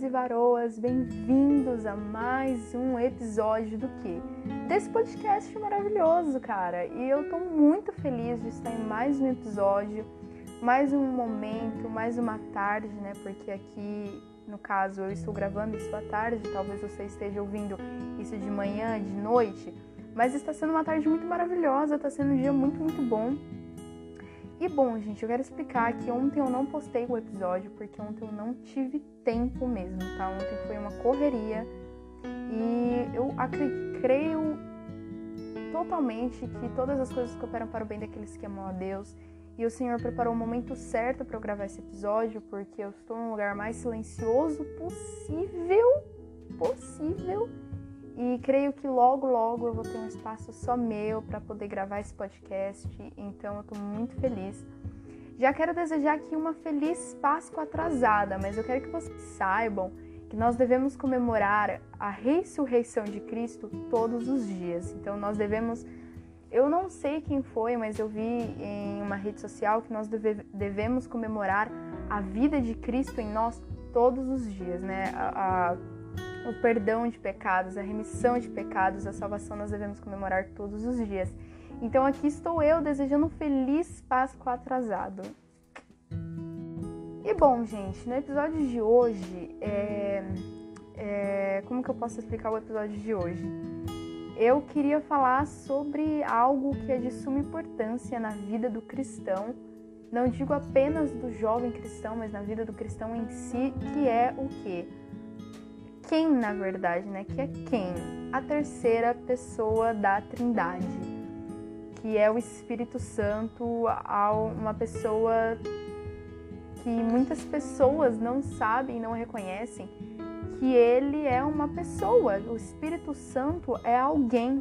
varones e varoas, bem-vindos a mais um episódio do que? Desse podcast maravilhoso, cara. E eu tô muito feliz de estar em mais um episódio, mais um momento, mais uma tarde, né? Porque aqui, no caso, eu estou gravando isso à tarde, talvez você esteja ouvindo isso de manhã, de noite, mas está sendo uma tarde muito maravilhosa, está sendo um dia muito, muito bom. E bom, gente, eu quero explicar que ontem eu não postei o episódio porque ontem eu não tive tempo mesmo, tá? Ontem foi uma correria e eu creio totalmente que todas as coisas cooperam para o bem daqueles que amam a Deus. E o Senhor preparou o momento certo para eu gravar esse episódio, porque eu estou no lugar mais silencioso possível, possível e creio que logo, logo eu vou ter um espaço só meu para poder gravar esse podcast. Então eu estou muito feliz. Já quero desejar aqui uma feliz Páscoa atrasada, mas eu quero que vocês saibam que nós devemos comemorar a ressurreição de Cristo todos os dias. Então nós devemos. Eu não sei quem foi, mas eu vi em uma rede social que nós deve, devemos comemorar a vida de Cristo em nós todos os dias, né? A, a, o perdão de pecados, a remissão de pecados, a salvação nós devemos comemorar todos os dias. Então aqui estou eu desejando um feliz Páscoa atrasado. E bom, gente, no episódio de hoje, é, é, como que eu posso explicar o episódio de hoje? Eu queria falar sobre algo que é de suma importância na vida do cristão, não digo apenas do jovem cristão, mas na vida do cristão em si, que é o que? Quem, na verdade, né? Que é quem? A terceira pessoa da Trindade, que é o Espírito Santo, uma pessoa que muitas pessoas não sabem, não reconhecem que ele é uma pessoa. O Espírito Santo é alguém,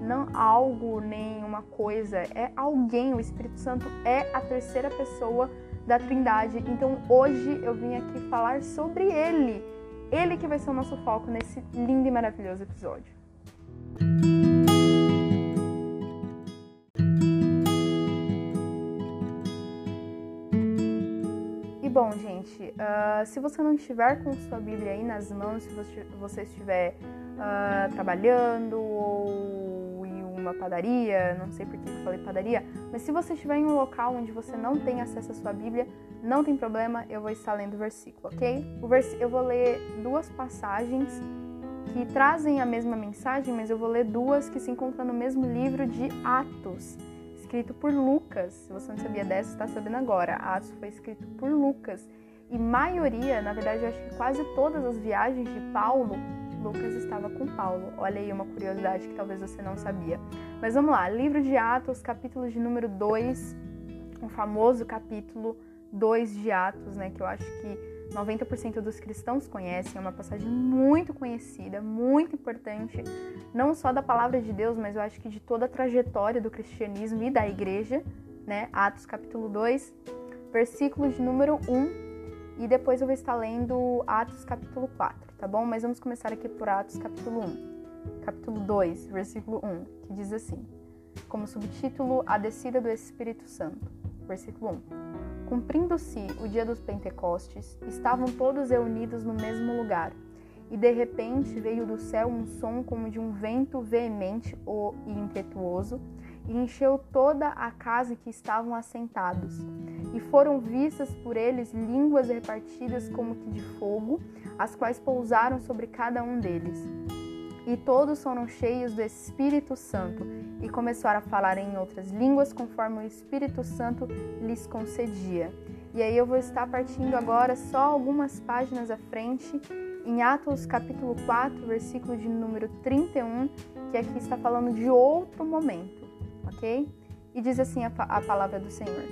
não algo nem uma coisa, é alguém. O Espírito Santo é a terceira pessoa da Trindade. Então hoje eu vim aqui falar sobre ele ele que vai ser o nosso foco nesse lindo e maravilhoso episódio. E bom, gente, uh, se você não estiver com sua Bíblia aí nas mãos, se você, estiver uh, trabalhando ou em uma padaria, não sei por que eu falei padaria, mas se você estiver em um local onde você não tem acesso à sua Bíblia, não tem problema, eu vou estar lendo o versículo, ok? O vers eu vou ler duas passagens que trazem a mesma mensagem, mas eu vou ler duas que se encontram no mesmo livro de Atos, escrito por Lucas. Se você não sabia dessa, está sabendo agora. Atos foi escrito por Lucas. E maioria, na verdade, eu acho que quase todas as viagens de Paulo, Lucas estava com Paulo. Olha aí uma curiosidade que talvez você não sabia. Mas vamos lá, livro de Atos, capítulo de número 2, um famoso capítulo 2 de Atos, né, que eu acho que 90% dos cristãos conhecem, é uma passagem muito conhecida, muito importante, não só da palavra de Deus, mas eu acho que de toda a trajetória do cristianismo e da igreja, né? Atos capítulo 2, versículos de número 1, e depois eu vou estar lendo Atos capítulo 4, tá bom? Mas vamos começar aqui por Atos capítulo 1. Capítulo 2, versículo 1, que diz assim: como subtítulo A descida do Espírito Santo. Versículo 1. Cumprindo-se o dia dos Pentecostes, estavam todos reunidos no mesmo lugar. E de repente veio do céu um som como de um vento veemente e impetuoso, e encheu toda a casa que estavam assentados. E foram vistas por eles línguas repartidas como que de fogo, as quais pousaram sobre cada um deles. E todos foram cheios do Espírito Santo e começaram a falar em outras línguas conforme o Espírito Santo lhes concedia. E aí eu vou estar partindo agora só algumas páginas à frente em Atos capítulo 4, versículo de número 31, que aqui está falando de outro momento, ok? E diz assim a, a palavra do Senhor.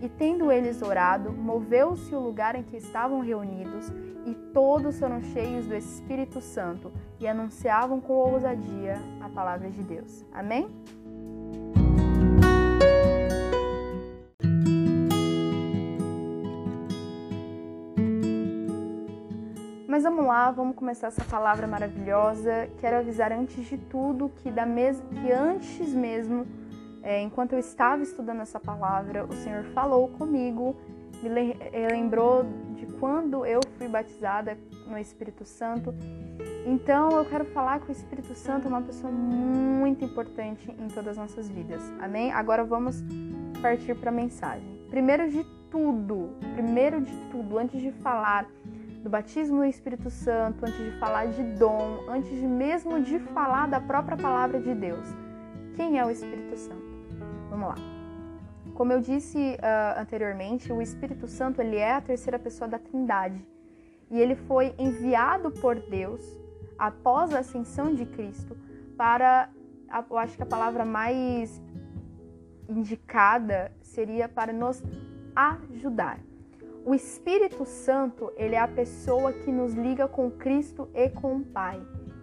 E tendo eles orado, moveu-se o lugar em que estavam reunidos, e todos foram cheios do Espírito Santo e anunciavam com ousadia a palavra de Deus. Amém? Mas vamos lá, vamos começar essa palavra maravilhosa. Quero avisar antes de tudo que, da mes que antes mesmo é, enquanto eu estava estudando essa palavra, o Senhor falou comigo me lembrou de quando eu fui batizada no Espírito Santo. Então eu quero falar que o Espírito Santo é uma pessoa muito importante em todas as nossas vidas. Amém? Agora vamos partir para a mensagem. Primeiro de tudo, primeiro de tudo, antes de falar do batismo no Espírito Santo, antes de falar de dom, antes mesmo de falar da própria palavra de Deus, quem é o Espírito Santo? Vamos lá. Como eu disse uh, anteriormente, o Espírito Santo ele é a terceira pessoa da Trindade e ele foi enviado por Deus após a ascensão de Cristo para, eu acho que a palavra mais indicada seria para nos ajudar. O Espírito Santo, ele é a pessoa que nos liga com Cristo e com o Pai.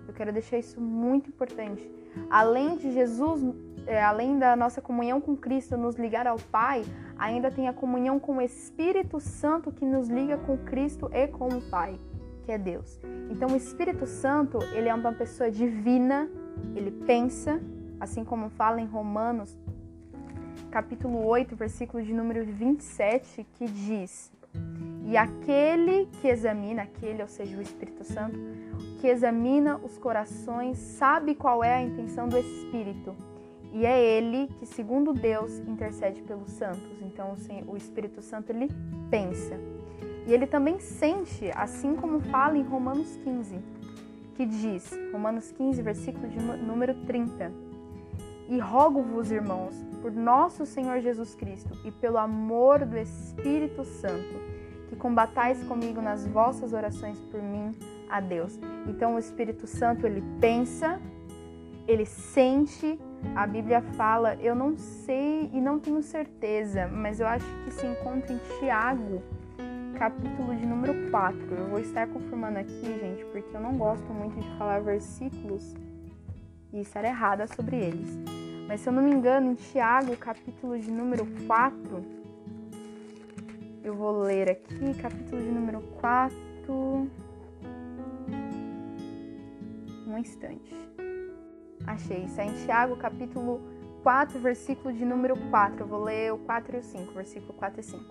Eu quero deixar isso muito importante. Além de Jesus, é, além da nossa comunhão com Cristo nos ligar ao Pai, ainda tem a comunhão com o Espírito Santo que nos liga com Cristo e com o Pai, que é Deus. Então, o Espírito Santo, ele é uma pessoa divina, ele pensa, assim como fala em Romanos capítulo 8, versículo de número 27, que diz: E aquele que examina, aquele, ou seja, o Espírito Santo, que examina os corações, sabe qual é a intenção do Espírito. E é ele que, segundo Deus, intercede pelos santos. Então, o Espírito Santo ele pensa. E ele também sente, assim como fala em Romanos 15, que diz, Romanos 15, versículo de número 30 e rogo-vos, irmãos, por nosso Senhor Jesus Cristo e pelo amor do Espírito Santo, que combatais comigo nas vossas orações por mim a Deus. Então o Espírito Santo ele pensa, ele sente, a Bíblia fala, eu não sei e não tenho certeza, mas eu acho que se encontra em Tiago, capítulo de número 4. Eu vou estar confirmando aqui, gente, porque eu não gosto muito de falar versículos e estar errada sobre eles. Mas se eu não me engano, em Tiago, capítulo de número 4, eu vou ler aqui, capítulo de número 4. Um instante. Achei, isso é em Tiago, capítulo 4, versículo de número 4. Eu vou ler o 4 e o 5, versículo 4 e 5.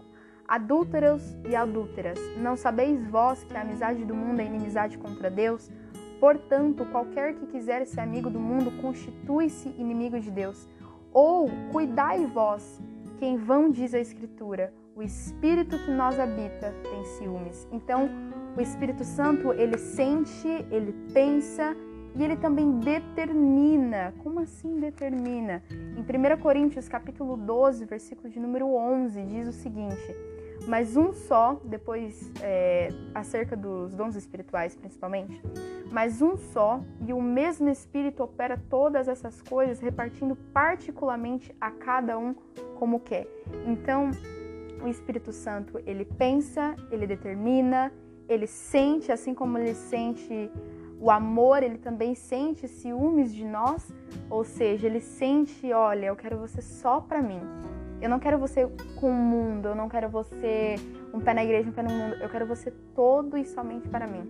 Adúlteros e adúlteras, não sabeis vós que a amizade do mundo é inimizade contra Deus? Portanto, qualquer que quiser ser amigo do mundo constitui-se inimigo de Deus. Ou cuidai vós, quem vão diz a Escritura, o Espírito que nós habita tem ciúmes. Então, o Espírito Santo, ele sente, ele pensa e ele também determina. Como assim determina? Em 1 Coríntios, capítulo 12, versículo de número 11, diz o seguinte: mas um só, depois é, acerca dos dons espirituais principalmente, mas um só e o mesmo Espírito opera todas essas coisas, repartindo particularmente a cada um como quer. Então, o Espírito Santo, ele pensa, ele determina, ele sente, assim como ele sente o amor, ele também sente ciúmes de nós, ou seja, ele sente, olha, eu quero você só para mim. Eu não quero você com o mundo, eu não quero você um pé na igreja, um pé no mundo. Eu quero você todo e somente para mim.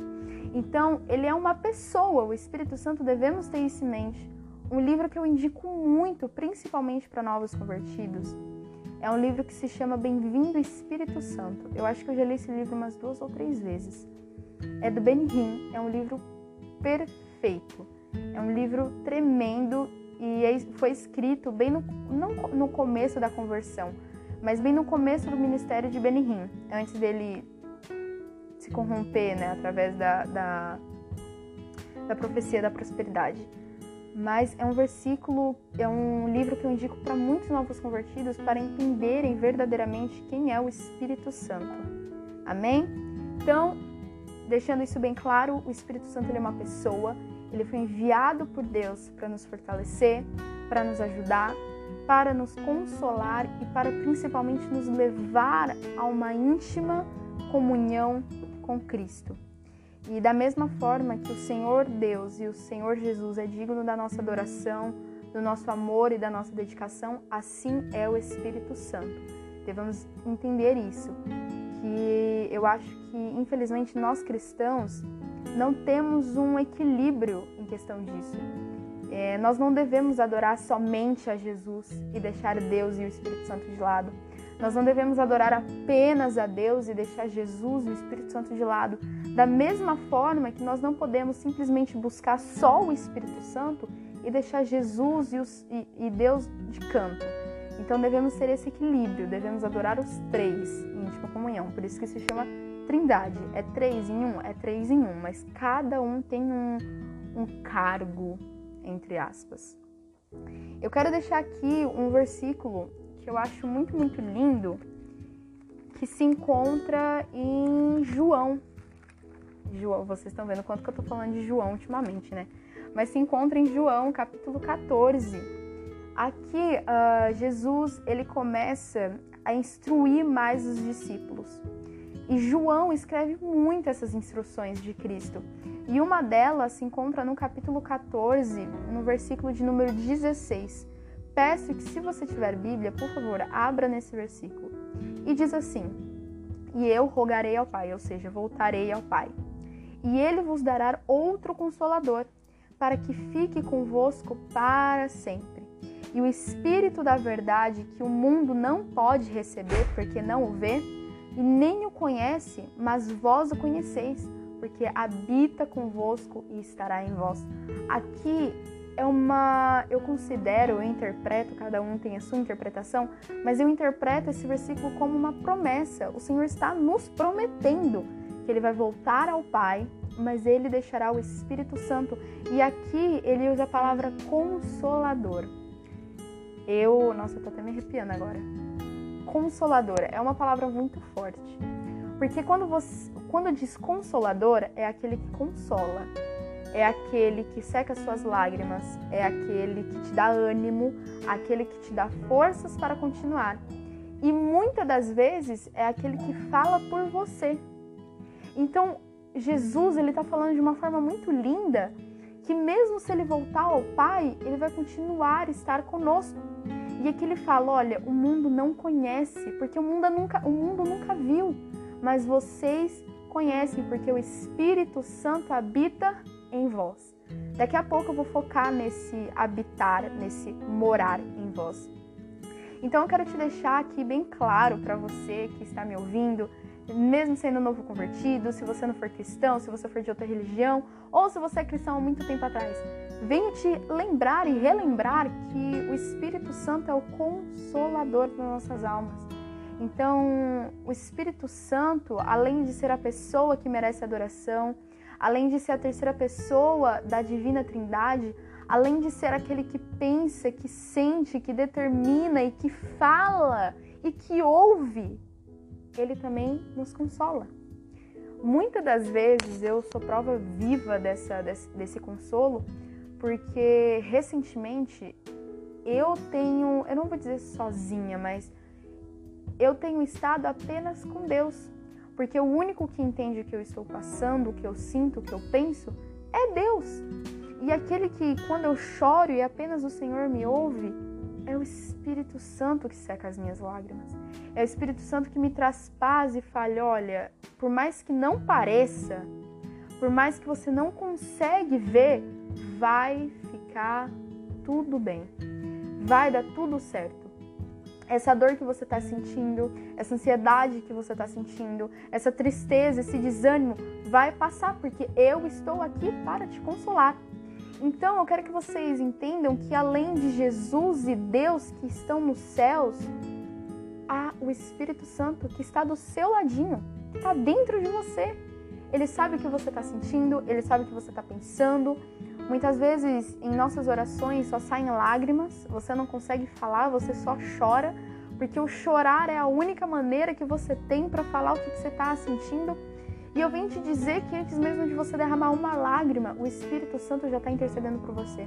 Então, ele é uma pessoa, o Espírito Santo, devemos ter isso em mente. Um livro que eu indico muito, principalmente para novos convertidos, é um livro que se chama Bem-vindo Espírito Santo. Eu acho que eu já li esse livro umas duas ou três vezes. É do Ben Hinn, é um livro perfeito. É um livro tremendo e é foi escrito bem no, não no começo da conversão, mas bem no começo do ministério de Benihim, antes dele se corromper, né, através da, da, da profecia da prosperidade. Mas é um versículo, é um livro que eu indico para muitos novos convertidos para entenderem verdadeiramente quem é o Espírito Santo. Amém? Então, deixando isso bem claro, o Espírito Santo é uma pessoa, ele foi enviado por Deus para nos fortalecer, para nos ajudar, para nos consolar e para principalmente nos levar a uma íntima comunhão com Cristo. E da mesma forma que o Senhor Deus e o Senhor Jesus é digno da nossa adoração, do nosso amor e da nossa dedicação, assim é o Espírito Santo. Devemos entender isso, que eu acho que infelizmente nós cristãos não temos um equilíbrio em questão disso. É, nós não devemos adorar somente a Jesus e deixar Deus e o Espírito Santo de lado. Nós não devemos adorar apenas a Deus e deixar Jesus e o Espírito Santo de lado. Da mesma forma que nós não podemos simplesmente buscar só o Espírito Santo e deixar Jesus e, os, e, e Deus de canto. Então devemos ter esse equilíbrio, devemos adorar os três em íntima comunhão. Por isso que se chama Trindade. É três em um? É três em um, mas cada um tem um, um cargo, entre aspas. Eu quero deixar aqui um versículo que eu acho muito, muito lindo, que se encontra em João. João, vocês estão vendo quanto que eu tô falando de João ultimamente, né? Mas se encontra em João, capítulo 14. Aqui, uh, Jesus, ele começa a instruir mais os discípulos. E João escreve muito essas instruções de Cristo. E uma delas se encontra no capítulo 14, no versículo de número 16. Peço que, se você tiver Bíblia, por favor, abra nesse versículo. E diz assim: E eu rogarei ao Pai, ou seja, voltarei ao Pai. E ele vos dará outro consolador, para que fique convosco para sempre. E o Espírito da Verdade, que o mundo não pode receber, porque não o vê, e nem o conhece, mas vós o conheceis, porque habita convosco e estará em vós. Aqui é uma. Eu considero, eu interpreto, cada um tem a sua interpretação, mas eu interpreto esse versículo como uma promessa. O Senhor está nos prometendo que ele vai voltar ao Pai, mas ele deixará o Espírito Santo. E aqui ele usa a palavra consolador. Eu. Nossa, eu tô até me arrepiando agora consoladora é uma palavra muito forte. Porque quando, você, quando diz consolador, é aquele que consola, é aquele que seca suas lágrimas, é aquele que te dá ânimo, aquele que te dá forças para continuar. E muitas das vezes é aquele que fala por você. Então, Jesus, ele está falando de uma forma muito linda que mesmo se ele voltar ao Pai, ele vai continuar a estar conosco. E aqui ele fala: olha, o mundo não conhece, porque o mundo nunca, o mundo nunca viu, mas vocês conhecem, porque o Espírito Santo habita em vós. Daqui a pouco eu vou focar nesse habitar, nesse morar em vós. Então eu quero te deixar aqui bem claro para você que está me ouvindo, mesmo sendo novo convertido, se você não for cristão, se você for de outra religião, ou se você é cristão há muito tempo atrás venho te lembrar e relembrar que o Espírito Santo é o consolador das nossas almas. Então, o Espírito Santo, além de ser a pessoa que merece adoração, além de ser a terceira pessoa da divina Trindade, além de ser aquele que pensa, que sente, que determina e que fala e que ouve, ele também nos consola. Muitas das vezes eu sou prova viva dessa, desse, desse consolo, porque recentemente eu tenho, eu não vou dizer sozinha, mas eu tenho estado apenas com Deus, porque o único que entende o que eu estou passando, o que eu sinto, o que eu penso, é Deus. E aquele que, quando eu choro e apenas o Senhor me ouve, é o Espírito Santo que seca as minhas lágrimas. É o Espírito Santo que me traz paz e fala: olha, por mais que não pareça, por mais que você não consegue ver, vai ficar tudo bem. Vai dar tudo certo. Essa dor que você está sentindo, essa ansiedade que você está sentindo, essa tristeza, esse desânimo, vai passar, porque eu estou aqui para te consolar. Então eu quero que vocês entendam que além de Jesus e Deus que estão nos céus, há o Espírito Santo que está do seu ladinho, que está dentro de você. Ele sabe o que você está sentindo, ele sabe o que você está pensando, Muitas vezes em nossas orações só saem lágrimas, você não consegue falar, você só chora, porque o chorar é a única maneira que você tem para falar o que você está sentindo. E eu venho te dizer que antes mesmo de você derramar uma lágrima, o Espírito Santo já está intercedendo por você.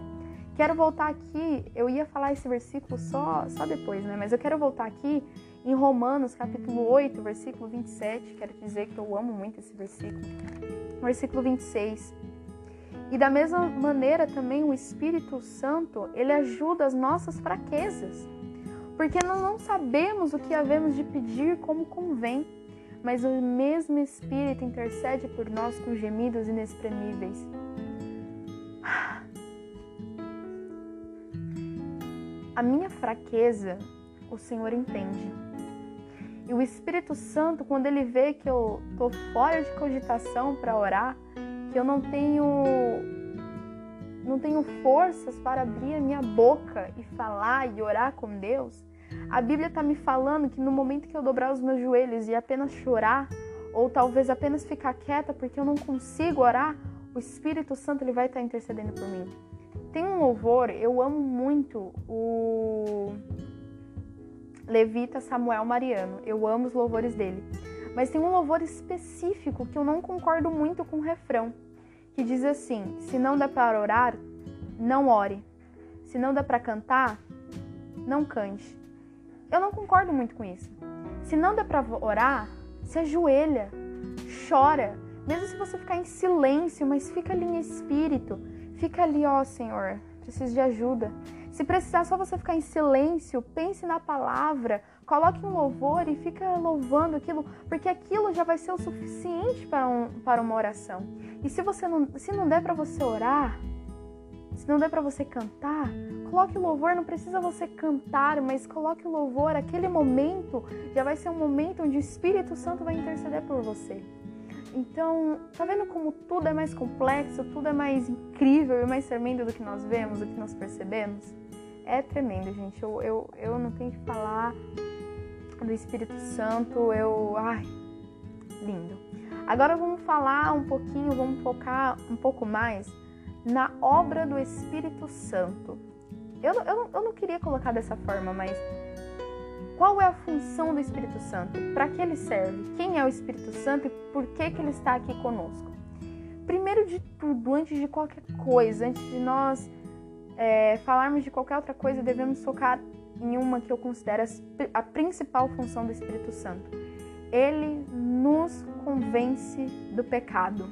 Quero voltar aqui, eu ia falar esse versículo só, só depois, né? Mas eu quero voltar aqui em Romanos, capítulo 8, versículo 27. Quero dizer que eu amo muito esse versículo. Versículo 26. E da mesma maneira também o Espírito Santo, ele ajuda as nossas fraquezas. Porque nós não sabemos o que havemos de pedir como convém, mas o mesmo Espírito intercede por nós com gemidos inexprimíveis. A minha fraqueza, o Senhor entende. E o Espírito Santo, quando ele vê que eu tô fora de cogitação para orar, que eu não tenho não tenho forças para abrir a minha boca e falar e orar com Deus, a Bíblia está me falando que no momento que eu dobrar os meus joelhos e apenas chorar, ou talvez apenas ficar quieta porque eu não consigo orar, o Espírito Santo ele vai estar tá intercedendo por mim. Tem um louvor, eu amo muito o Levita Samuel Mariano. Eu amo os louvores dele. Mas tem um louvor específico que eu não concordo muito com o refrão, que diz assim: se não dá para orar, não ore. Se não dá para cantar, não cante. Eu não concordo muito com isso. Se não dá para orar, se ajoelha, chora, mesmo se você ficar em silêncio, mas fica ali em espírito, fica ali, ó Senhor, preciso de ajuda. Se precisar só você ficar em silêncio, pense na palavra, coloque um louvor e fica louvando aquilo, porque aquilo já vai ser o suficiente para, um, para uma oração. E se você não, se não der para você orar, se não der para você cantar, coloque o louvor, não precisa você cantar, mas coloque o louvor, aquele momento já vai ser um momento onde o Espírito Santo vai interceder por você. Então, tá vendo como tudo é mais complexo, tudo é mais incrível e mais tremendo do que nós vemos, do que nós percebemos? É tremendo, gente. Eu, eu, eu não tenho que falar do Espírito Santo, eu. Ai, lindo. Agora vamos falar um pouquinho, vamos focar um pouco mais na obra do Espírito Santo. Eu, eu, eu não queria colocar dessa forma, mas qual é a função do Espírito Santo? Para que ele serve? Quem é o Espírito Santo e por que, que ele está aqui conosco? Primeiro de tudo, antes de qualquer coisa, antes de nós é, falarmos de qualquer outra coisa, devemos focar em uma que eu considero a principal função do Espírito Santo. Ele nos convence do pecado.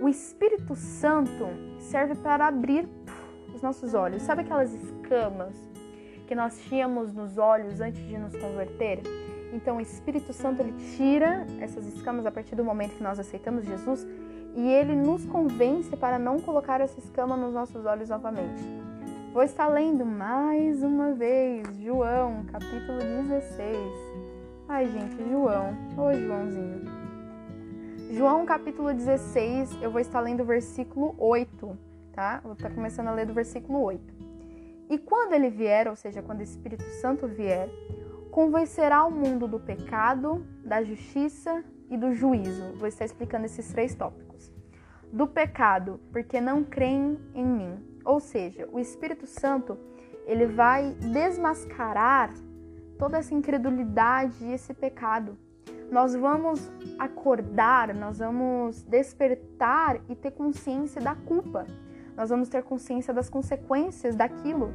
O Espírito Santo serve para abrir os nossos olhos. Sabe aquelas escamas que nós tínhamos nos olhos antes de nos converter. Então, o Espírito Santo ele tira essas escamas a partir do momento que nós aceitamos Jesus e ele nos convence para não colocar essa escama nos nossos olhos novamente. Vou estar lendo mais uma vez João, capítulo 16. Ai, gente, João. Ô, Joãozinho. João, capítulo 16, eu vou estar lendo o versículo 8, tá? Vou estar começando a ler do versículo 8. E quando ele vier, ou seja, quando o Espírito Santo vier, convencerá o mundo do pecado, da justiça e do juízo. Vou estar explicando esses três tópicos. Do pecado, porque não creem em mim. Ou seja, o Espírito Santo, ele vai desmascarar toda essa incredulidade e esse pecado. Nós vamos acordar, nós vamos despertar e ter consciência da culpa nós vamos ter consciência das consequências daquilo.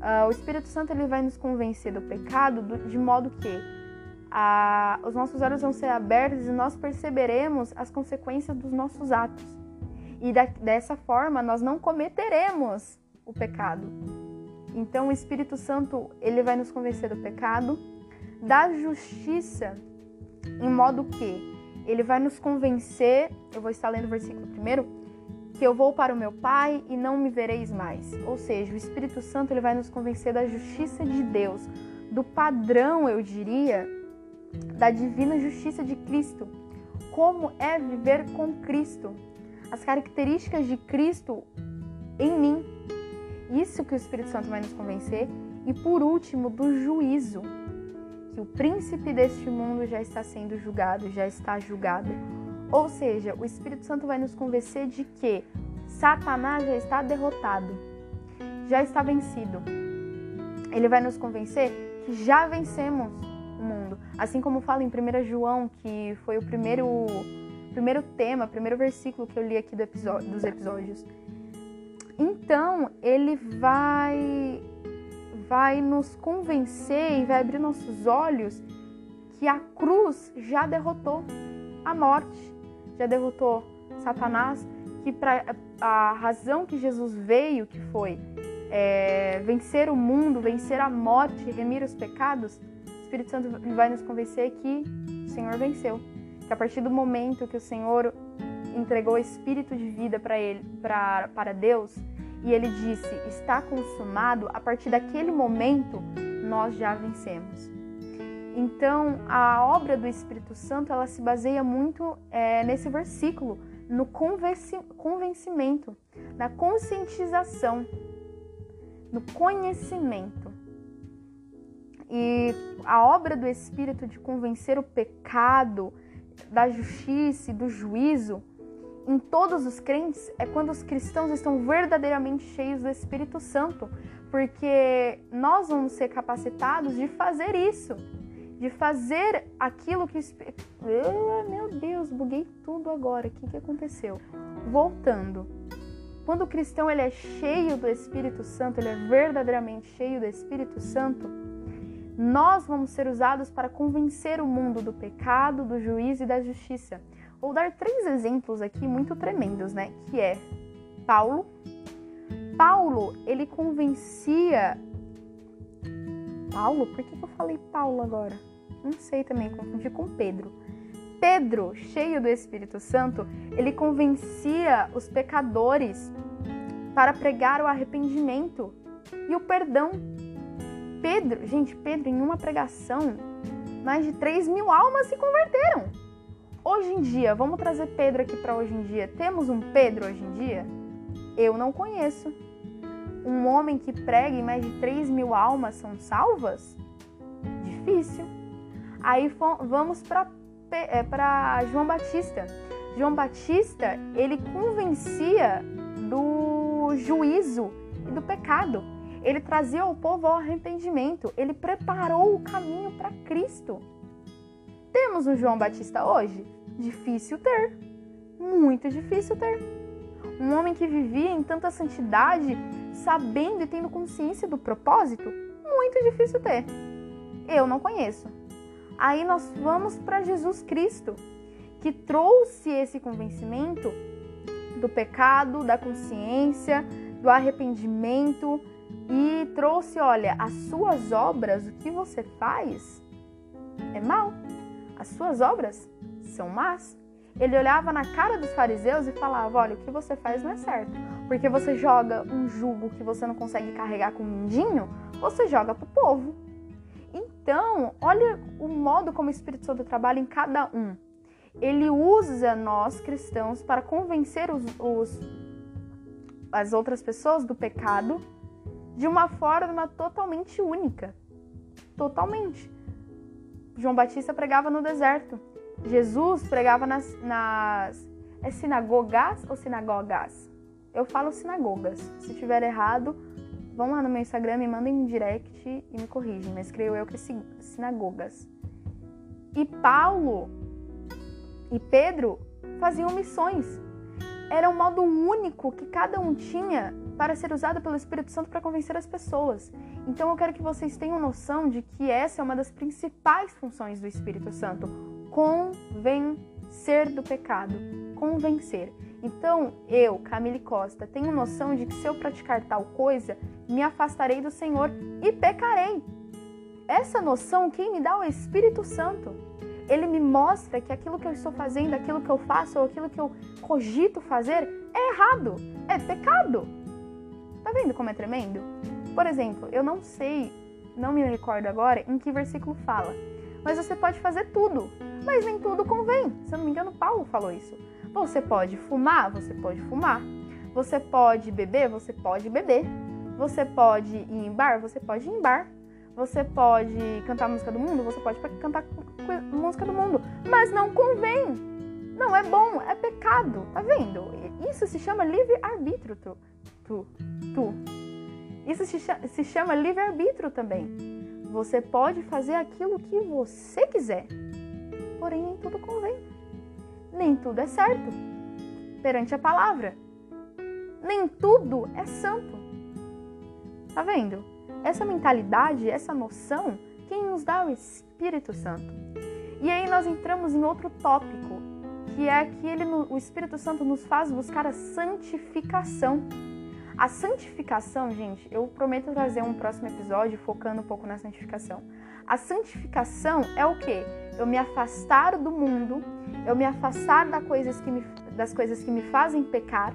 Uh, o Espírito Santo ele vai nos convencer do pecado do, de modo que uh, os nossos olhos vão ser abertos e nós perceberemos as consequências dos nossos atos. E da, dessa forma nós não cometeremos o pecado. Então o Espírito Santo ele vai nos convencer do pecado, da justiça, em modo que ele vai nos convencer. Eu vou estar lendo o versículo primeiro que eu vou para o meu Pai e não me vereis mais. Ou seja, o Espírito Santo ele vai nos convencer da justiça de Deus, do padrão, eu diria, da divina justiça de Cristo. Como é viver com Cristo? As características de Cristo em mim. Isso que o Espírito Santo vai nos convencer. E por último, do juízo, que o príncipe deste mundo já está sendo julgado, já está julgado ou seja, o Espírito Santo vai nos convencer de que Satanás já está derrotado, já está vencido. Ele vai nos convencer que já vencemos o mundo. Assim como fala em 1 João, que foi o primeiro, primeiro tema, primeiro versículo que eu li aqui do episódio, dos episódios. Então, ele vai vai nos convencer e vai abrir nossos olhos que a cruz já derrotou a morte já derrotou Satanás, que para a razão que Jesus veio, que foi é, vencer o mundo, vencer a morte, remir os pecados, o Espírito Santo vai nos convencer que o Senhor venceu. Que a partir do momento que o Senhor entregou o espírito de vida para ele, pra, para Deus, e ele disse: "Está consumado", a partir daquele momento nós já vencemos. Então, a obra do Espírito Santo ela se baseia muito é, nesse versículo, no convencimento, na conscientização, no conhecimento. E a obra do Espírito de convencer o pecado, da justiça e do juízo em todos os crentes é quando os cristãos estão verdadeiramente cheios do Espírito Santo, porque nós vamos ser capacitados de fazer isso, de fazer aquilo que. Oh, meu Deus, buguei tudo agora. O que, que aconteceu? Voltando. Quando o cristão ele é cheio do Espírito Santo, ele é verdadeiramente cheio do Espírito Santo, nós vamos ser usados para convencer o mundo do pecado, do juízo e da justiça. Vou dar três exemplos aqui muito tremendos, né? Que é Paulo. Paulo, ele convencia. Paulo? Por que eu falei Paulo agora? Não sei também, confundi com Pedro. Pedro, cheio do Espírito Santo, ele convencia os pecadores para pregar o arrependimento e o perdão Pedro, gente, Pedro, em uma pregação, mais de 3 mil almas se converteram. Hoje em dia, vamos trazer Pedro aqui para hoje em dia. Temos um Pedro hoje em dia? Eu não conheço. Um homem que prega e mais de 3 mil almas são salvas? Difícil. Aí vamos para é, João Batista. João Batista, ele convencia do juízo e do pecado. Ele trazia o povo ao arrependimento, ele preparou o caminho para Cristo. Temos um João Batista hoje? Difícil ter, muito difícil ter. Um homem que vivia em tanta santidade, sabendo e tendo consciência do propósito? Muito difícil ter. Eu não conheço. Aí nós vamos para Jesus Cristo, que trouxe esse convencimento do pecado, da consciência, do arrependimento, e trouxe, olha, as suas obras, o que você faz é mal. As suas obras são más. Ele olhava na cara dos fariseus e falava: Olha, o que você faz não é certo. Porque você joga um jugo que você não consegue carregar com um mindinho, você joga para o povo. Então, olha o modo como o Espírito Santo trabalha em cada um. Ele usa nós cristãos para convencer os, os as outras pessoas do pecado de uma forma totalmente única. Totalmente. João Batista pregava no deserto. Jesus pregava nas, nas é sinagogas ou sinagogas? Eu falo sinagogas. Se estiver errado, vão lá no meu Instagram, me mandem um direct e me corrigem, mas creio eu que é sinagogas. E Paulo e Pedro faziam missões. Era um modo único que cada um tinha para ser usada pelo Espírito Santo para convencer as pessoas. Então eu quero que vocês tenham noção de que essa é uma das principais funções do Espírito Santo: convencer do pecado, convencer. Então eu, Camille Costa, tenho noção de que se eu praticar tal coisa, me afastarei do Senhor e pecarei. Essa noção quem me dá é o Espírito Santo. Ele me mostra que aquilo que eu estou fazendo, aquilo que eu faço ou aquilo que eu cogito fazer é errado, é pecado. Tá vendo como é tremendo? Por exemplo, eu não sei, não me recordo agora em que versículo fala, mas você pode fazer tudo, mas nem tudo convém. Se eu não me engano, Paulo falou isso. Você pode fumar, você pode fumar. Você pode beber, você pode beber. Você pode ir em bar, você pode ir em bar. Você pode cantar música do mundo, você pode cantar música do mundo, mas não convém. Não é bom, é pecado, tá vendo? Isso se chama livre arbítrio tu, tu. Isso se chama livre-arbítrio também. Você pode fazer aquilo que você quiser, porém nem tudo convém. Nem tudo é certo perante a palavra. Nem tudo é santo. Tá vendo? Essa mentalidade, essa noção, quem nos dá é o Espírito Santo. E aí nós entramos em outro tópico, que é que ele, o Espírito Santo nos faz buscar a santificação. A santificação, gente, eu prometo trazer um próximo episódio focando um pouco na santificação. A santificação é o que? Eu me afastar do mundo, eu me afastar das coisas, que me, das coisas que me fazem pecar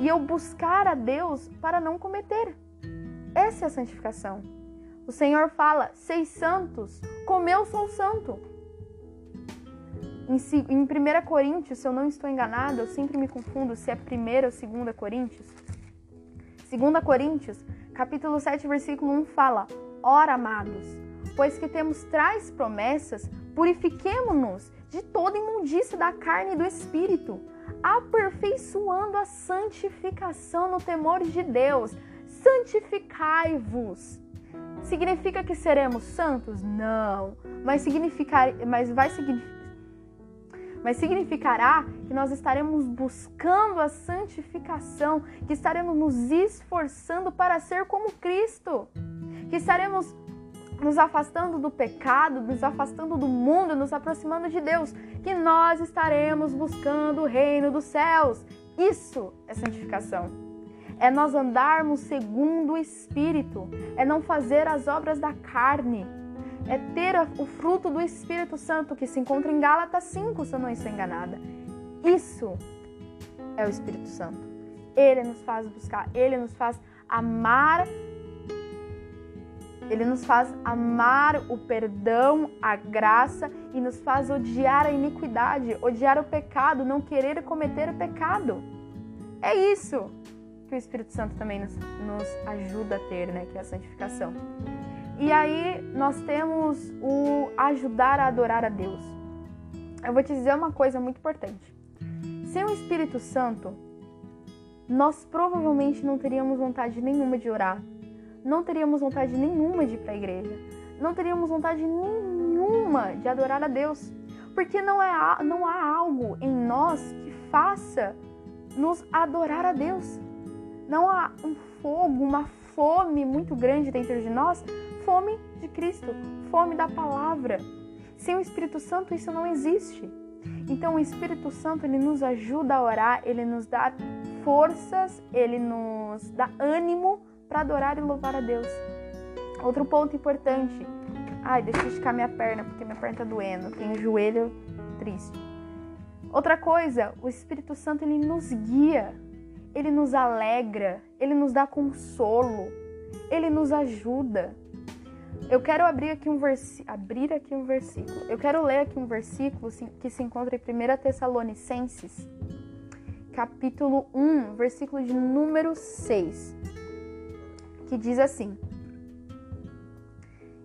e eu buscar a Deus para não cometer. Essa é a santificação. O Senhor fala: seis santos, como eu sou santo. Em, em 1 Coríntios, se eu não estou enganada, eu sempre me confundo se é 1 ou 2 Coríntios. 2 Coríntios, capítulo 7, versículo 1 fala: Ora, amados, pois que temos tais promessas, purifiquemo-nos de toda imundícia da carne e do espírito, aperfeiçoando a santificação no temor de Deus. Santificai-vos. Significa que seremos santos? Não, mas significar, mas vai significar mas significará que nós estaremos buscando a santificação, que estaremos nos esforçando para ser como Cristo, que estaremos nos afastando do pecado, nos afastando do mundo, nos aproximando de Deus, que nós estaremos buscando o reino dos céus. Isso é santificação. É nós andarmos segundo o Espírito, é não fazer as obras da carne é ter o fruto do Espírito Santo que se encontra em Gálatas 5, se eu não estou enganada. Isso é o Espírito Santo. Ele nos faz buscar, ele nos faz amar ele nos faz amar o perdão, a graça e nos faz odiar a iniquidade, odiar o pecado, não querer cometer o pecado. É isso que o Espírito Santo também nos, nos ajuda a ter, né? Que é a santificação. E aí nós temos o ajudar a adorar a Deus. Eu vou te dizer uma coisa muito importante. Sem o Espírito Santo, nós provavelmente não teríamos vontade nenhuma de orar, não teríamos vontade nenhuma de ir para a igreja, não teríamos vontade nenhuma de adorar a Deus, porque não, é, não há algo em nós que faça nos adorar a Deus. Não há um fogo, uma fome muito grande dentro de nós fome de Cristo, fome da palavra. Sem o Espírito Santo isso não existe. Então o Espírito Santo ele nos ajuda a orar, ele nos dá forças, ele nos dá ânimo para adorar e louvar a Deus. Outro ponto importante. Ai, deixa eu esticar minha perna porque minha perna tá doendo. Tenho joelho triste. Outra coisa, o Espírito Santo ele nos guia, ele nos alegra, ele nos dá consolo, ele nos ajuda. Eu quero abrir aqui um abrir aqui um versículo. Eu quero ler aqui um versículo que se encontra em 1 Tessalonicenses, capítulo 1, versículo de número 6, que diz assim: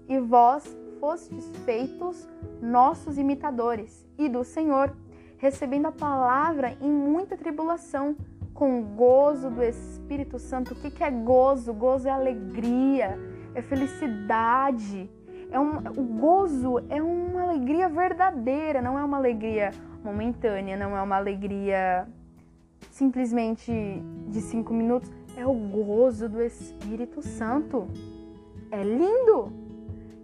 E vós fostes feitos nossos imitadores e do Senhor, recebendo a palavra em muita tribulação, com gozo do Espírito Santo. O que é gozo? Gozo é alegria é felicidade. É um, o gozo é uma alegria verdadeira, não é uma alegria momentânea, não é uma alegria simplesmente de cinco minutos. É o gozo do Espírito Santo. É lindo!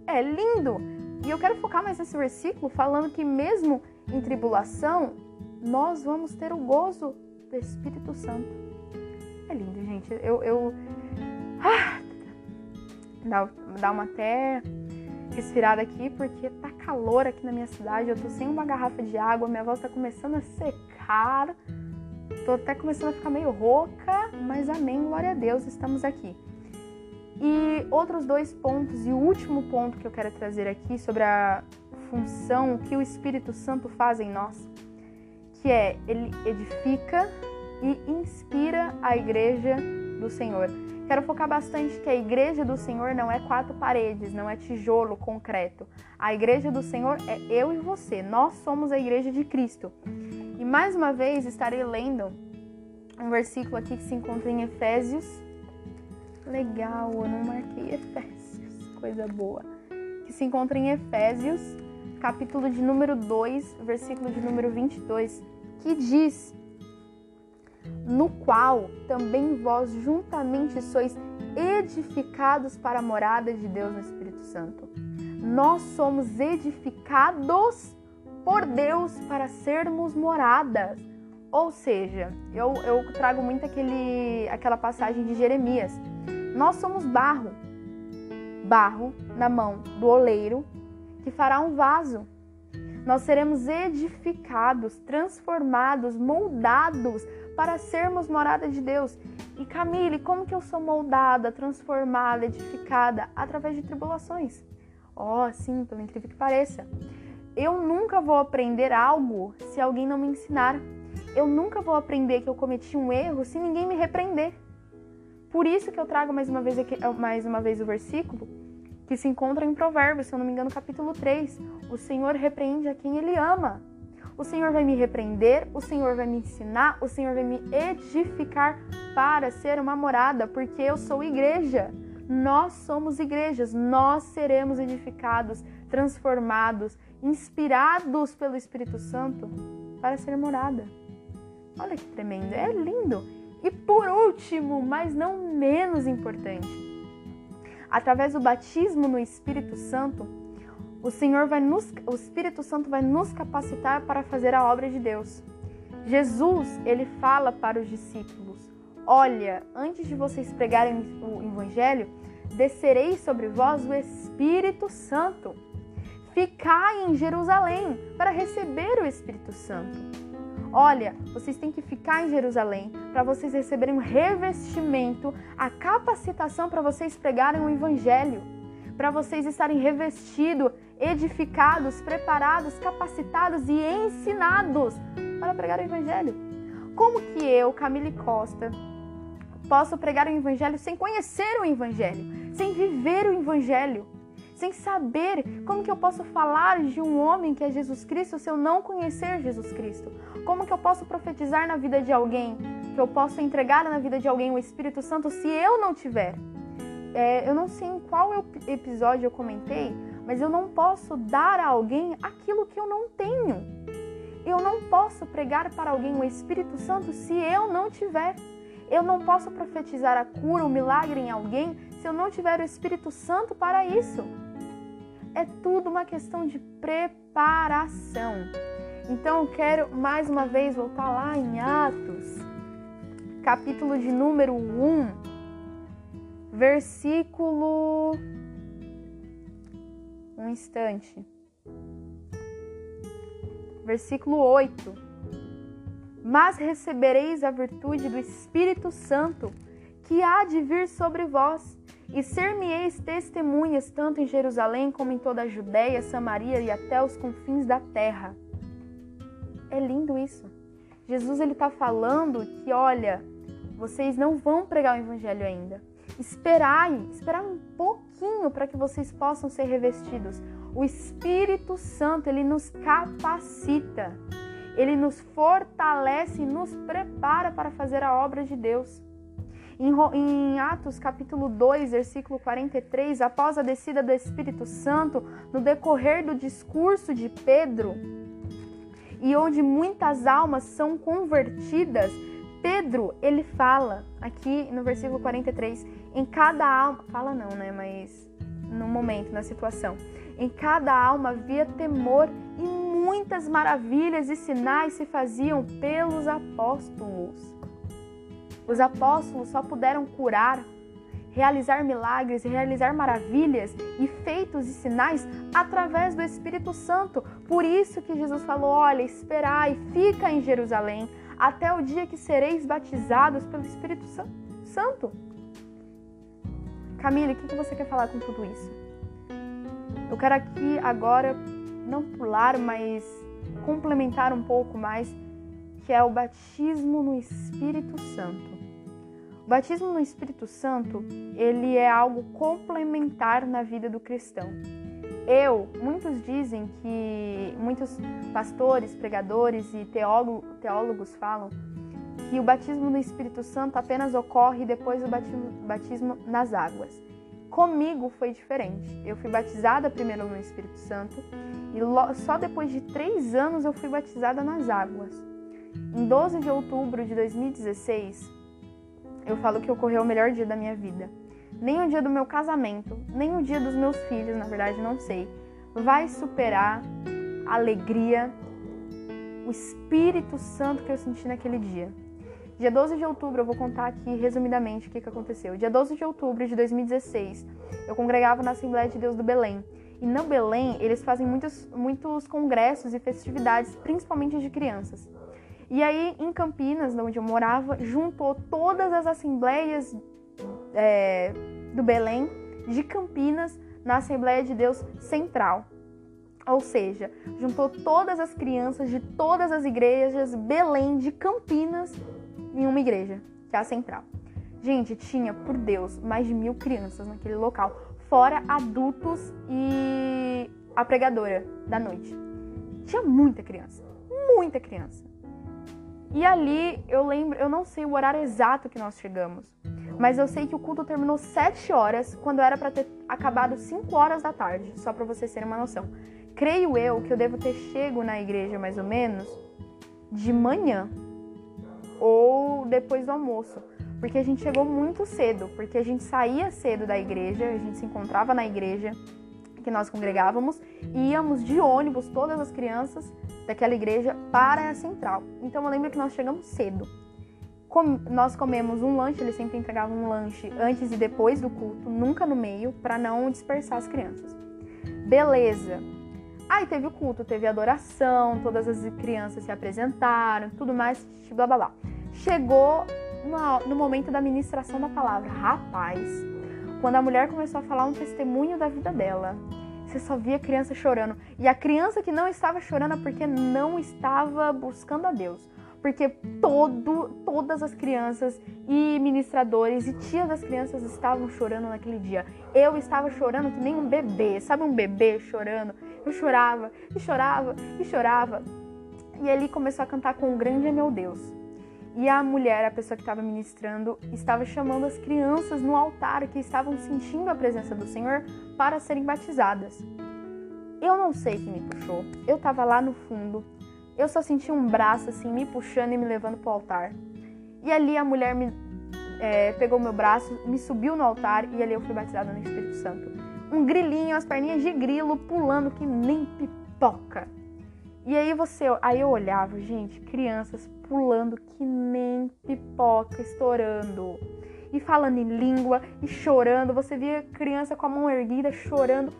É lindo! E eu quero focar mais nesse versículo falando que mesmo em tribulação, nós vamos ter o gozo do Espírito Santo. É lindo, gente. Eu, eu... Ah, Dá, uma até respirada aqui, porque tá calor aqui na minha cidade. Eu tô sem uma garrafa de água, minha voz tá começando a secar. Tô até começando a ficar meio rouca, mas amém, glória a Deus, estamos aqui. E outros dois pontos, e o último ponto que eu quero trazer aqui sobre a função que o Espírito Santo faz em nós, que é ele edifica e inspira a igreja do Senhor. Quero focar bastante que a igreja do Senhor não é quatro paredes, não é tijolo concreto. A igreja do Senhor é eu e você. Nós somos a igreja de Cristo. E mais uma vez estarei lendo um versículo aqui que se encontra em Efésios. Legal, eu não marquei Efésios, coisa boa. Que se encontra em Efésios, capítulo de número 2, versículo de número 22, que diz: no qual também vós juntamente sois edificados para a morada de Deus no Espírito Santo. Nós somos edificados por Deus para sermos moradas. Ou seja, eu, eu trago muito aquele, aquela passagem de Jeremias. Nós somos barro, barro na mão do oleiro que fará um vaso. Nós seremos edificados, transformados, moldados para sermos morada de Deus. E Camille, como que eu sou moldada, transformada, edificada? Através de tribulações. Oh, sim, pelo incrível que pareça. Eu nunca vou aprender algo se alguém não me ensinar. Eu nunca vou aprender que eu cometi um erro se ninguém me repreender. Por isso que eu trago mais uma vez, aqui, mais uma vez o versículo que se encontra em Provérbios, se eu não me engano, capítulo 3. O Senhor repreende a quem ele ama. O Senhor vai me repreender, o Senhor vai me ensinar, o Senhor vai me edificar para ser uma morada, porque eu sou igreja. Nós somos igrejas, nós seremos edificados, transformados, inspirados pelo Espírito Santo para ser morada. Olha que tremendo, é lindo. E por último, mas não menos importante, através do batismo no Espírito Santo, o Senhor vai nos, o Espírito Santo vai nos capacitar para fazer a obra de Deus. Jesus, ele fala para os discípulos: Olha, antes de vocês pregarem o evangelho, descerei sobre vós o Espírito Santo. Ficai em Jerusalém para receber o Espírito Santo. Olha, vocês têm que ficar em Jerusalém para vocês receberem um revestimento, a capacitação para vocês pregarem o evangelho, para vocês estarem revestidos edificados, preparados, capacitados e ensinados para pregar o Evangelho. Como que eu, Camille Costa, posso pregar o Evangelho sem conhecer o Evangelho, sem viver o Evangelho, sem saber como que eu posso falar de um homem que é Jesus Cristo se eu não conhecer Jesus Cristo? Como que eu posso profetizar na vida de alguém? Que eu posso entregar na vida de alguém o Espírito Santo se eu não tiver? É, eu não sei em qual episódio eu comentei, mas eu não posso dar a alguém aquilo que eu não tenho. Eu não posso pregar para alguém o Espírito Santo se eu não tiver. Eu não posso profetizar a cura, o milagre em alguém se eu não tiver o Espírito Santo para isso. É tudo uma questão de preparação. Então eu quero mais uma vez voltar lá em Atos, capítulo de número 1, versículo um instante. Versículo 8. Mas recebereis a virtude do Espírito Santo, que há de vir sobre vós, e ser-me-eis testemunhas tanto em Jerusalém como em toda a Judéia, Samaria e até os confins da terra. É lindo isso. Jesus ele está falando que, olha, vocês não vão pregar o evangelho ainda. Esperai, esperai um pouquinho para que vocês possam ser revestidos. O Espírito Santo, ele nos capacita. Ele nos fortalece e nos prepara para fazer a obra de Deus. Em, Atos capítulo 2, versículo 43, após a descida do Espírito Santo, no decorrer do discurso de Pedro, e onde muitas almas são convertidas, Pedro, ele fala aqui no versículo 43, em cada alma, fala não, né, mas no momento, na situação, em cada alma havia temor e muitas maravilhas e sinais se faziam pelos apóstolos. Os apóstolos só puderam curar, realizar milagres, realizar maravilhas e feitos e sinais através do Espírito Santo. Por isso que Jesus falou: "Olha, esperai, fica em Jerusalém até o dia que sereis batizados pelo Espírito Santo." Camila, o que você quer falar com tudo isso? Eu quero aqui agora não pular, mas complementar um pouco mais, que é o batismo no Espírito Santo. O batismo no Espírito Santo, ele é algo complementar na vida do cristão. Eu, muitos dizem que muitos pastores, pregadores e teólogo, teólogos falam que o batismo no Espírito Santo apenas ocorre depois do batismo, nas águas. Comigo foi diferente. Eu fui batizada primeiro no Espírito Santo e só depois de três anos eu fui batizada nas águas. Em 12 de outubro de 2016, eu falo que ocorreu o melhor dia da minha vida. Nem o dia do meu casamento, nem o dia dos meus filhos, na verdade não sei, vai superar a alegria, o Espírito Santo que eu senti naquele dia. Dia 12 de outubro, eu vou contar aqui resumidamente o que, que aconteceu. Dia 12 de outubro de 2016, eu congregava na Assembleia de Deus do Belém. E no Belém, eles fazem muitos, muitos congressos e festividades, principalmente de crianças. E aí, em Campinas, onde eu morava, juntou todas as assembleias é, do Belém de Campinas na Assembleia de Deus Central. Ou seja, juntou todas as crianças de todas as igrejas Belém de Campinas em uma igreja, que é a Central. Gente, tinha, por Deus, mais de mil crianças naquele local, fora adultos e a pregadora da noite. Tinha muita criança, muita criança. E ali eu lembro, eu não sei o horário exato que nós chegamos, mas eu sei que o culto terminou 7 horas, quando era para ter acabado 5 horas da tarde, só para vocês terem uma noção. Creio eu que eu devo ter chego na igreja mais ou menos de manhã ou depois do almoço, porque a gente chegou muito cedo, porque a gente saía cedo da igreja, a gente se encontrava na igreja que nós congregávamos e íamos de ônibus, todas as crianças daquela igreja, para a central. Então eu lembro que nós chegamos cedo. Com, nós comemos um lanche, eles sempre entregavam um lanche antes e depois do culto, nunca no meio, para não dispersar as crianças. Beleza. Aí teve o culto, teve a adoração, todas as crianças se apresentaram, tudo mais, blá blá blá. Chegou no, no momento da ministração da palavra. Rapaz, quando a mulher começou a falar um testemunho da vida dela, você só via criança chorando. E a criança que não estava chorando é porque não estava buscando a Deus porque todo, todas as crianças e ministradores e tias das crianças estavam chorando naquele dia. Eu estava chorando que nem um bebê, sabe um bebê chorando? Eu chorava e chorava e chorava. E ele começou a cantar com o grande é meu Deus. E a mulher, a pessoa que estava ministrando, estava chamando as crianças no altar que estavam sentindo a presença do Senhor para serem batizadas. Eu não sei quem me puxou. Eu estava lá no fundo, eu só senti um braço assim me puxando e me levando para o altar. E ali a mulher me é, pegou meu braço, me subiu no altar e ali eu fui batizada no Espírito Santo. Um grilinho, as perninhas de grilo pulando que nem pipoca. E aí você, aí eu olhava, gente, crianças pulando que nem pipoca, estourando. E falando em língua e chorando, você via criança com a mão erguida chorando.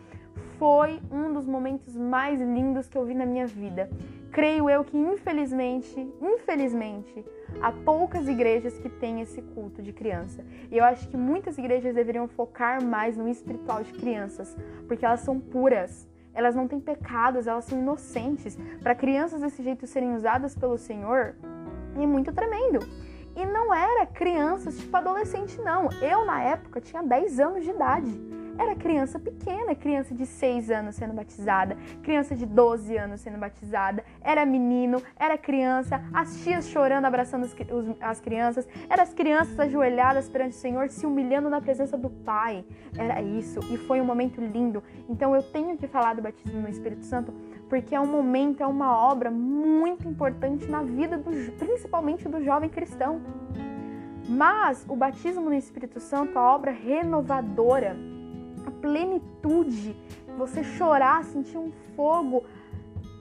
Foi um dos momentos mais lindos que eu vi na minha vida creio eu que infelizmente, infelizmente, há poucas igrejas que têm esse culto de criança. E eu acho que muitas igrejas deveriam focar mais no espiritual de crianças, porque elas são puras. Elas não têm pecados, elas são inocentes. Para crianças desse jeito serem usadas pelo Senhor, é muito tremendo. E não era crianças tipo adolescente, não. Eu, na época, tinha 10 anos de idade. Era criança pequena, criança de 6 anos sendo batizada, criança de 12 anos sendo batizada, era menino, era criança, as tias chorando, abraçando as, as crianças, eram as crianças ajoelhadas perante o Senhor, se humilhando na presença do Pai. Era isso, e foi um momento lindo. Então eu tenho que falar do batismo no Espírito Santo, porque é um momento, é uma obra muito importante na vida, do, principalmente do jovem cristão. Mas o batismo no Espírito Santo, a obra renovadora, a plenitude, você chorar, sentir um fogo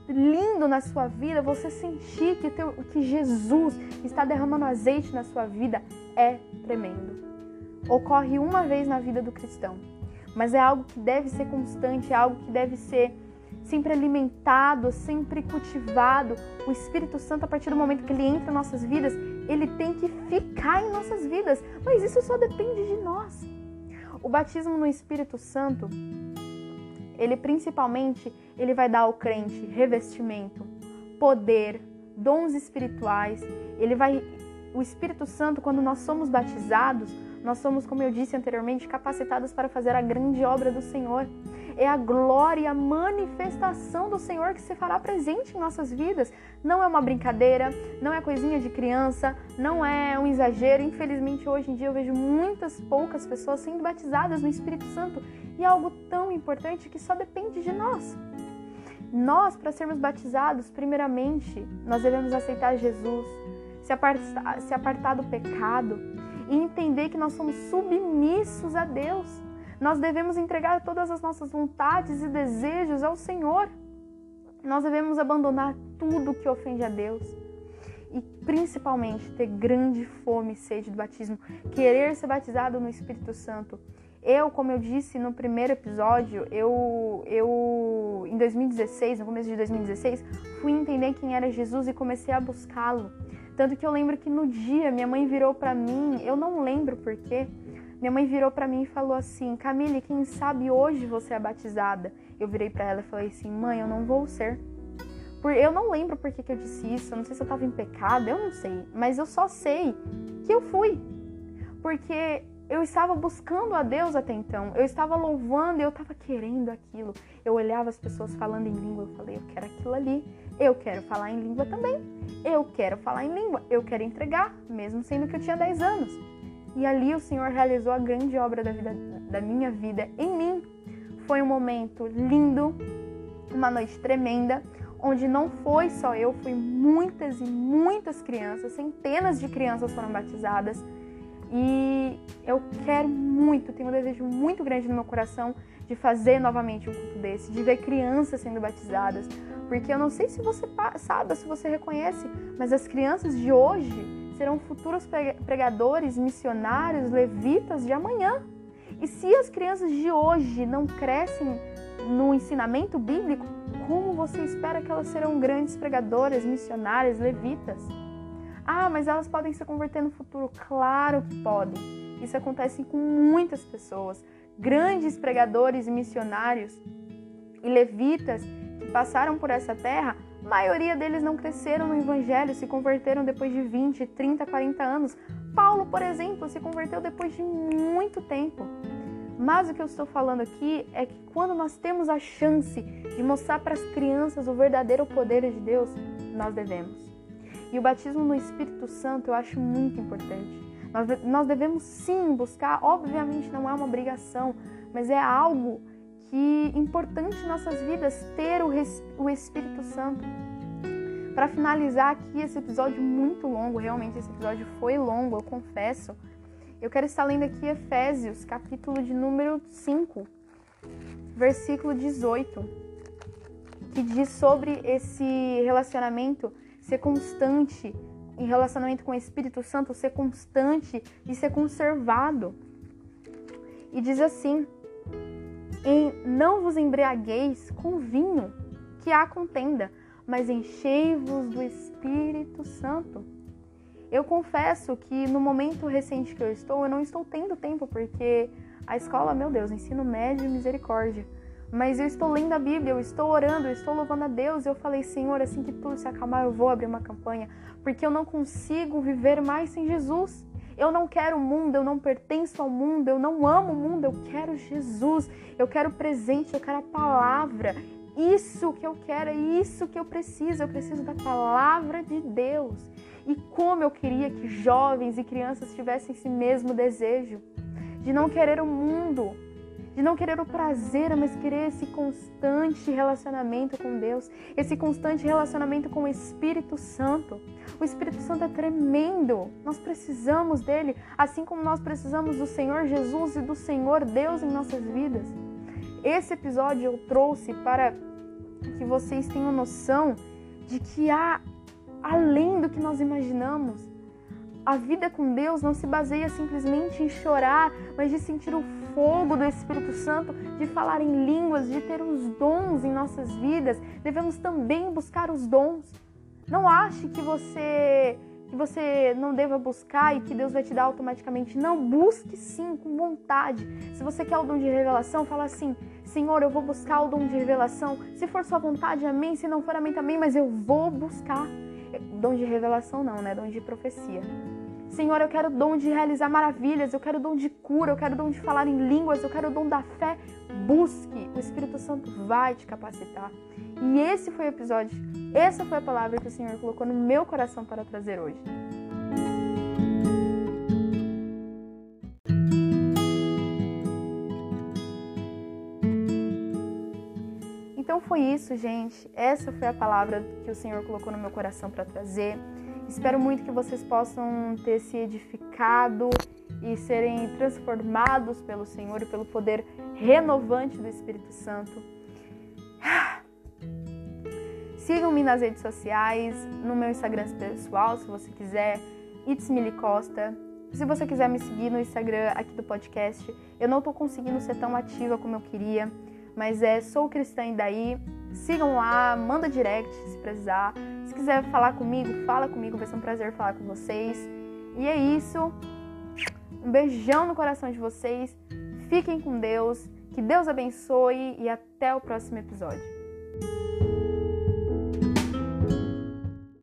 lindo na sua vida, você sentir que, teu, que Jesus está derramando azeite na sua vida, é tremendo. Ocorre uma vez na vida do cristão, mas é algo que deve ser constante, é algo que deve ser sempre alimentado, sempre cultivado. O Espírito Santo, a partir do momento que ele entra em nossas vidas, ele tem que ficar em nossas vidas, mas isso só depende de nós. O batismo no Espírito Santo, ele principalmente, ele vai dar ao crente revestimento, poder, dons espirituais. Ele vai o Espírito Santo, quando nós somos batizados, nós somos, como eu disse anteriormente, capacitados para fazer a grande obra do Senhor. É a glória a manifestação do Senhor que se fará presente em nossas vidas. Não é uma brincadeira, não é coisinha de criança, não é um exagero. Infelizmente, hoje em dia eu vejo muitas poucas pessoas sendo batizadas no Espírito Santo e é algo tão importante que só depende de nós. Nós, para sermos batizados, primeiramente, nós devemos aceitar Jesus, se apartar, se apartar do pecado e entender que nós somos submissos a Deus. Nós devemos entregar todas as nossas vontades e desejos ao Senhor. Nós devemos abandonar tudo que ofende a Deus e principalmente ter grande fome e sede do batismo, querer ser batizado no Espírito Santo. Eu, como eu disse no primeiro episódio, eu, eu em 2016, no começo de 2016, fui entender quem era Jesus e comecei a buscá-lo. Tanto que eu lembro que no dia minha mãe virou para mim, eu não lembro porquê, minha mãe virou para mim e falou assim: Camille, quem sabe hoje você é batizada? Eu virei para ela e falei assim: mãe, eu não vou ser. Por, eu não lembro por que, que eu disse isso, eu não sei se eu tava em pecado, eu não sei, mas eu só sei que eu fui. Porque eu estava buscando a Deus até então, eu estava louvando, eu estava querendo aquilo. Eu olhava as pessoas falando em língua, eu falei, eu quero aquilo ali, eu quero falar em língua também, eu quero falar em língua, eu quero entregar, mesmo sendo que eu tinha 10 anos. E ali o Senhor realizou a grande obra da, vida, da minha vida em mim. Foi um momento lindo, uma noite tremenda, onde não foi só eu, fui muitas e muitas crianças, centenas de crianças foram batizadas e eu quero muito, tenho um desejo muito grande no meu coração de fazer novamente um culto desse, de ver crianças sendo batizadas, porque eu não sei se você sabe, se você reconhece, mas as crianças de hoje serão futuros pregadores, missionários, levitas de amanhã. E se as crianças de hoje não crescem no ensinamento bíblico, como você espera que elas serão grandes pregadoras, missionárias, levitas? Ah, mas elas podem se converter no futuro. Claro que podem. Isso acontece com muitas pessoas. Grandes pregadores missionários e levitas que passaram por essa terra, a maioria deles não cresceram no evangelho, se converteram depois de 20, 30, 40 anos. Paulo, por exemplo, se converteu depois de muito tempo. Mas o que eu estou falando aqui é que quando nós temos a chance de mostrar para as crianças o verdadeiro poder de Deus, nós devemos. E o batismo no Espírito Santo eu acho muito importante. Nós, nós devemos sim buscar, obviamente não é uma obrigação, mas é algo que importante em nossas vidas ter o, o Espírito Santo. Para finalizar aqui esse episódio muito longo, realmente esse episódio foi longo, eu confesso. Eu quero estar lendo aqui Efésios, capítulo de número 5, versículo 18, que diz sobre esse relacionamento ser constante em relacionamento com o Espírito Santo, ser constante e ser conservado. E diz assim: em não vos embriagueis com vinho, que há contenda, mas enchei-vos do Espírito Santo. Eu confesso que no momento recente que eu estou, eu não estou tendo tempo, porque a escola, meu Deus, ensino médio, misericórdia mas eu estou lendo a Bíblia, eu estou orando, eu estou louvando a Deus. Eu falei, Senhor, assim que tudo se acalmar, eu vou abrir uma campanha, porque eu não consigo viver mais sem Jesus. Eu não quero o mundo, eu não pertenço ao mundo, eu não amo o mundo, eu quero Jesus, eu quero presente, eu quero a palavra. Isso que eu quero, é isso que eu preciso, eu preciso da palavra de Deus. E como eu queria que jovens e crianças tivessem esse mesmo desejo de não querer o mundo, de não querer o prazer, mas querer esse constante relacionamento com Deus, esse constante relacionamento com o Espírito Santo. O Espírito Santo é tremendo, nós precisamos dele, assim como nós precisamos do Senhor Jesus e do Senhor Deus em nossas vidas. Esse episódio eu trouxe para que vocês tenham noção de que há além do que nós imaginamos. A vida com Deus não se baseia simplesmente em chorar, mas de sentir o fogo do Espírito Santo, de falar em línguas, de ter os dons em nossas vidas, devemos também buscar os dons. Não ache que você que você não deva buscar e que Deus vai te dar automaticamente. Não, busque sim, com vontade. Se você quer o dom de revelação, fala assim: Senhor, eu vou buscar o dom de revelação. Se for sua vontade, amém. Se não for, amém também, mas eu vou buscar. Dom de revelação não, né? Dom de profecia. Senhor, eu quero o dom de realizar maravilhas, eu quero o dom de cura, eu quero o dom de falar em línguas, eu quero o dom da fé. Busque, o Espírito Santo vai te capacitar. E esse foi o episódio, essa foi a palavra que o Senhor colocou no meu coração para trazer hoje. Então foi isso, gente. Essa foi a palavra que o Senhor colocou no meu coração para trazer. Espero muito que vocês possam ter se edificado e serem transformados pelo Senhor e pelo poder renovante do Espírito Santo. Sigam-me nas redes sociais, no meu Instagram pessoal, se você quiser, It's Mili Costa. Se você quiser me seguir no Instagram aqui do podcast, eu não tô conseguindo ser tão ativa como eu queria, mas é Sou Cristã e Daí. Sigam lá, manda direct se precisar. Se quiser falar comigo, fala comigo, vai ser um prazer falar com vocês. E é isso. Um beijão no coração de vocês. Fiquem com Deus. Que Deus abençoe e até o próximo episódio.